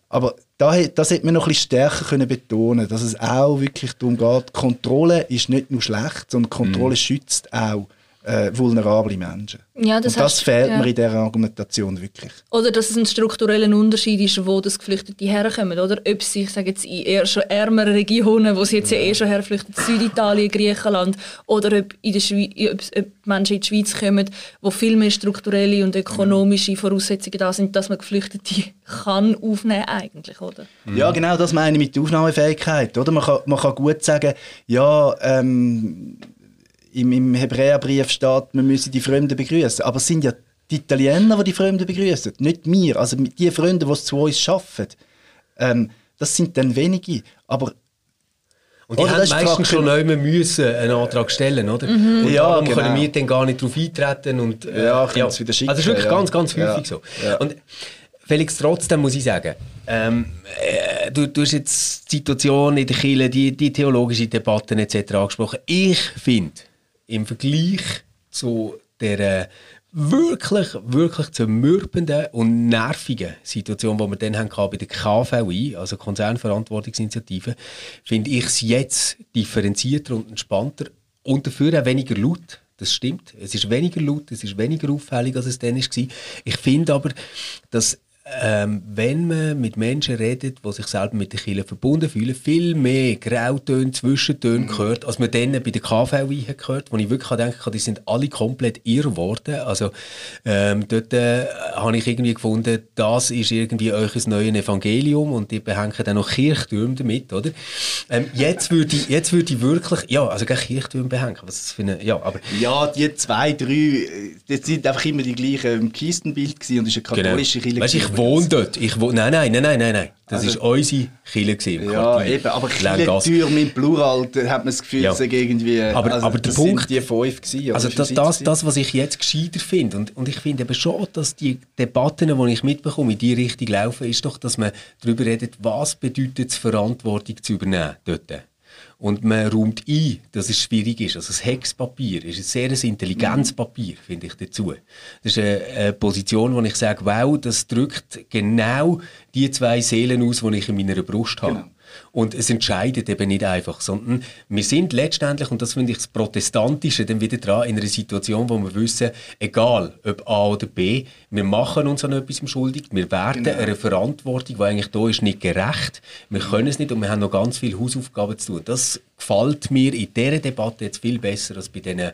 Aber da, das hätte man noch ein bisschen stärker können betonen dass es auch wirklich darum geht, Kontrolle ist nicht nur schlecht, sondern Kontrolle mm. schützt auch äh, vulnerable Menschen. Ja, das, und das heißt, fehlt ja. mir in dieser Argumentation wirklich. Oder dass es ein struktureller Unterschied ist, wo das Geflüchtete herkommen. Oder ob sie, ich sage jetzt, in eher schon ärmeren Regionen, wo sie jetzt ja, eh schon herflüchten, Süditalien, Griechenland, oder ob, in der Schweiz, ob, ob Menschen in die Schweiz kommen, wo viel mehr strukturelle und ökonomische Voraussetzungen da sind, dass man Geflüchtete (laughs) kann aufnehmen eigentlich, oder? Ja, genau, das meine ich mit der Aufnahmefähigkeit. Oder? Man, kann, man kann gut sagen, ja, ähm, im, im Hebräerbrief steht, man müsse die Fremden begrüßen. Aber es sind ja die Italiener, die die Fremden begrüßen, nicht wir. Also die Freunde, die es zu uns schaffen, ähm, das sind dann wenige. Aber und die oder haben meistens schon neu müssen einen Antrag stellen, oder? Mhm. Und ja, darum genau. können wir dann gar nicht darauf eintreten und äh, ja, ja. wieder schicken. Also das ist wirklich ja. ganz, ganz häufig ja. so. Ja. Und Felix, trotzdem muss ich sagen, ähm, äh, du, du hast jetzt die Situation in der Kirche, die, die theologische Debatten etc. angesprochen. Ich finde, im Vergleich zu der wirklich, wirklich zermürbenden und nervigen Situation, die wir dann haben bei der KVI, also Konzernverantwortungsinitiative, finde ich es jetzt differenzierter und entspannter und dafür auch weniger laut. Das stimmt. Es ist weniger laut, es ist weniger auffällig, als es dann war. Ich finde aber, dass ähm, wenn man mit Menschen redet, die sich selber mit der Kirche verbunden fühlen, viel mehr Grautöne, Zwischentöne mhm. gehört, als man dann bei der KVI hat gehört, wo ich wirklich denke, die sind alle komplett irr geworden. Also ähm, dort äh, habe ich irgendwie gefunden, das ist irgendwie euch ein neues Evangelium und die behängen dann noch Kirchtürme damit, oder? Ähm, jetzt würde ich, jetzt würde ich wirklich, ja, also gar Kirchtürme behängen, was das für eine, ja, aber... Ja, die zwei, drei, das sind einfach immer die gleichen im Kistenbild gewesen und ist eine katholische genau. Kirche wohne dort. Ich wo nein, nein, nein, nein, nein, nein. Das also, unsere Kirche gewesen, Ja, Quartier. eben, aber Kirchentür mit Plural, da hat man das Gefühl, ja. dass irgendwie... Aber, also, aber der Punkt... die fünf gewesen, Also das, das, das, was ich jetzt gescheiter finde, und, und ich finde eben schon, dass die Debatten, die ich mitbekomme, in die Richtung laufen, ist doch, dass man darüber redet, was bedeutet es, Verantwortung zu übernehmen dort. Und man räumt ein, dass es schwierig ist. Also das Hexpapier ist ein sehr intelligentes Papier, finde ich dazu. Das ist eine, eine Position, wo ich sage, wow, das drückt genau die zwei Seelen aus, die ich in meiner Brust habe. Genau. Und es entscheidet eben nicht einfach, sondern wir sind letztendlich, und das finde ich das Protestantische, dann wieder dran, in einer Situation, wo wir wissen, egal ob A oder B, wir machen uns an etwas schuldig, wir werden genau. einer Verantwortung, die eigentlich da ist, nicht gerecht, wir können es nicht und wir haben noch ganz viele Hausaufgaben zu tun. Das gefällt mir in dieser Debatte jetzt viel besser als bei diesen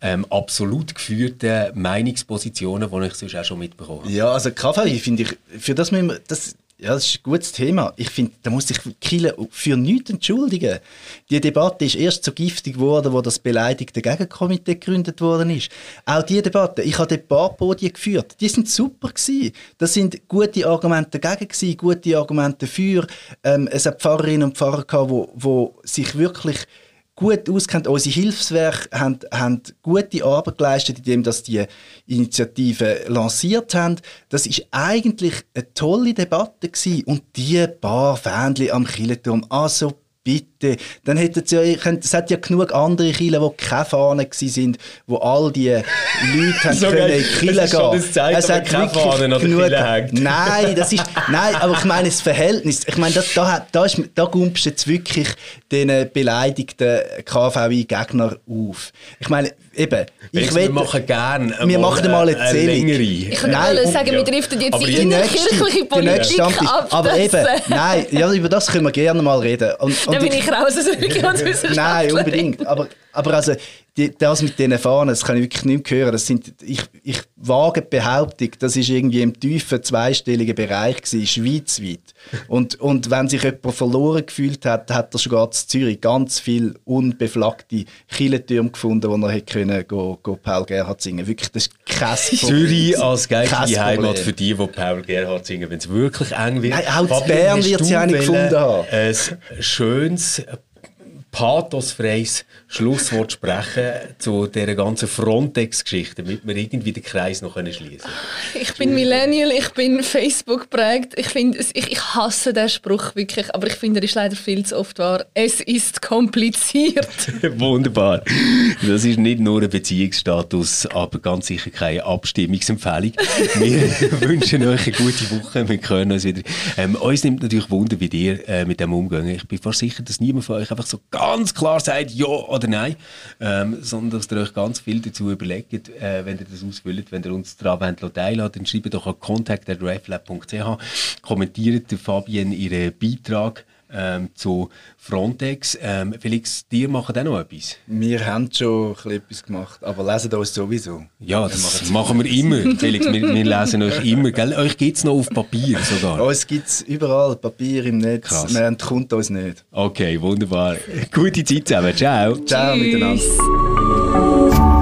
ähm, absolut geführten Meinungspositionen, die ich sonst auch schon mitbekommen habe. Ja, also KVI finde ich, für das müssen wir, das ja, das ist ein gutes Thema. Ich finde, da muss sich Kille für nichts entschuldigen. Die Debatte ist erst so giftig geworden, wo das beleidigte Gegenkomitee gegründet worden ist. Auch diese Debatte, ich habe ein paar Podien geführt, die sind super gewesen. Das sind gute Argumente dagegen gewesen, gute Argumente für. Ähm, es hat Pfarrerinnen und Pfarrer gehabt, wo, sich wirklich gut auskennt. Unsere Hilfswerke haben, haben gute Arbeit geleistet, indem dass die Initiative lanciert haben. Das ist eigentlich eine tolle Debatte gewesen. Und die paar Fähnchen am Kirchenturm, also bitte. Dann hätten sie ja, es hat ja genug andere Kinder, die keine Fahnen sind, wo all die Leute haben (laughs) so können in die gehen. Das zeigt, es hat keine Fahnen an genug. Nein, das ist, nein, aber ich meine das Verhältnis. Ich meine, da, da, da, ist, da gumpst jetzt wirklich den beleidigten KVI-Gegner auf. Ich meine, eben, ich will, wir machen gerne wir machen mal eine, eine Zählung. Ich kann Nein, sagen, wir driften jetzt in die innerkirchliche Politik ab. Aber eben, nein, ja, über das können wir gerne mal reden. Und, und Dann bin ich, raus aus Religionswissenschaftler. Nein, unbedingt. Aber, aber also, die, das mit diesen Fahnen, das kann ich wirklich nicht hören. Das sind, ich, ich wage die Behauptung, das ist irgendwie im tiefen zweistelligen Bereich gewesen, schweizweit. Und, und wenn sich jemand verloren gefühlt hat, hat er sogar in Zürich ganz viele unbeflaggte Kirchentürme gefunden, wo er hätte können, go, go Paul Gerhardt singen Wirklich, das ist kein Zürich als geistige Heimat für die, die Paul Gerhardt singen, wenn es wirklich eng wird. Nein, auch Bern wird sie eine gefunden haben. Ein schönes pathosfreies Schlusswort sprechen zu dieser ganzen Frontex-Geschichte, damit wir irgendwie den Kreis noch schließen können? Ich bin Millennial, ich bin Facebook prägt. Ich, find, ich, ich hasse den Spruch wirklich, aber ich finde, er ist leider viel zu oft wahr. Es ist kompliziert. (laughs) Wunderbar. Das ist nicht nur ein Beziehungsstatus, aber ganz sicher keine Abstimmungsempfehlung. Wir (laughs) wünschen euch eine gute Woche. Wir können uns wieder. Ähm, uns nimmt natürlich Wunder, wie ihr äh, mit dem umgehen. Ich bin fast sicher, dass niemand von euch einfach so ganz klar sagt, ja oder nein, ähm, sondern dass ihr euch ganz viel dazu überlegt, äh, wenn ihr das ausfüllt, wenn ihr uns daran teilhaben dann schreibt doch an contact.reflab.ch, kommentiert Fabienne ihren Beitrag ähm, zu Frontex. Ähm, Felix, dir machen auch noch etwas? Wir haben schon etwas gemacht, aber lesen uns sowieso. Ja, das wir machen wir immer. Felix, wir, wir, (laughs) lesen euch immer. Gell? Euch gibt es noch auf Papier sogar. Uns gibt es überall Papier im Netz. Krass. Man entkommt uns nicht. Okay, wunderbar. Gute Zeit zusammen. Ciao. Ciao Tschüss. miteinander.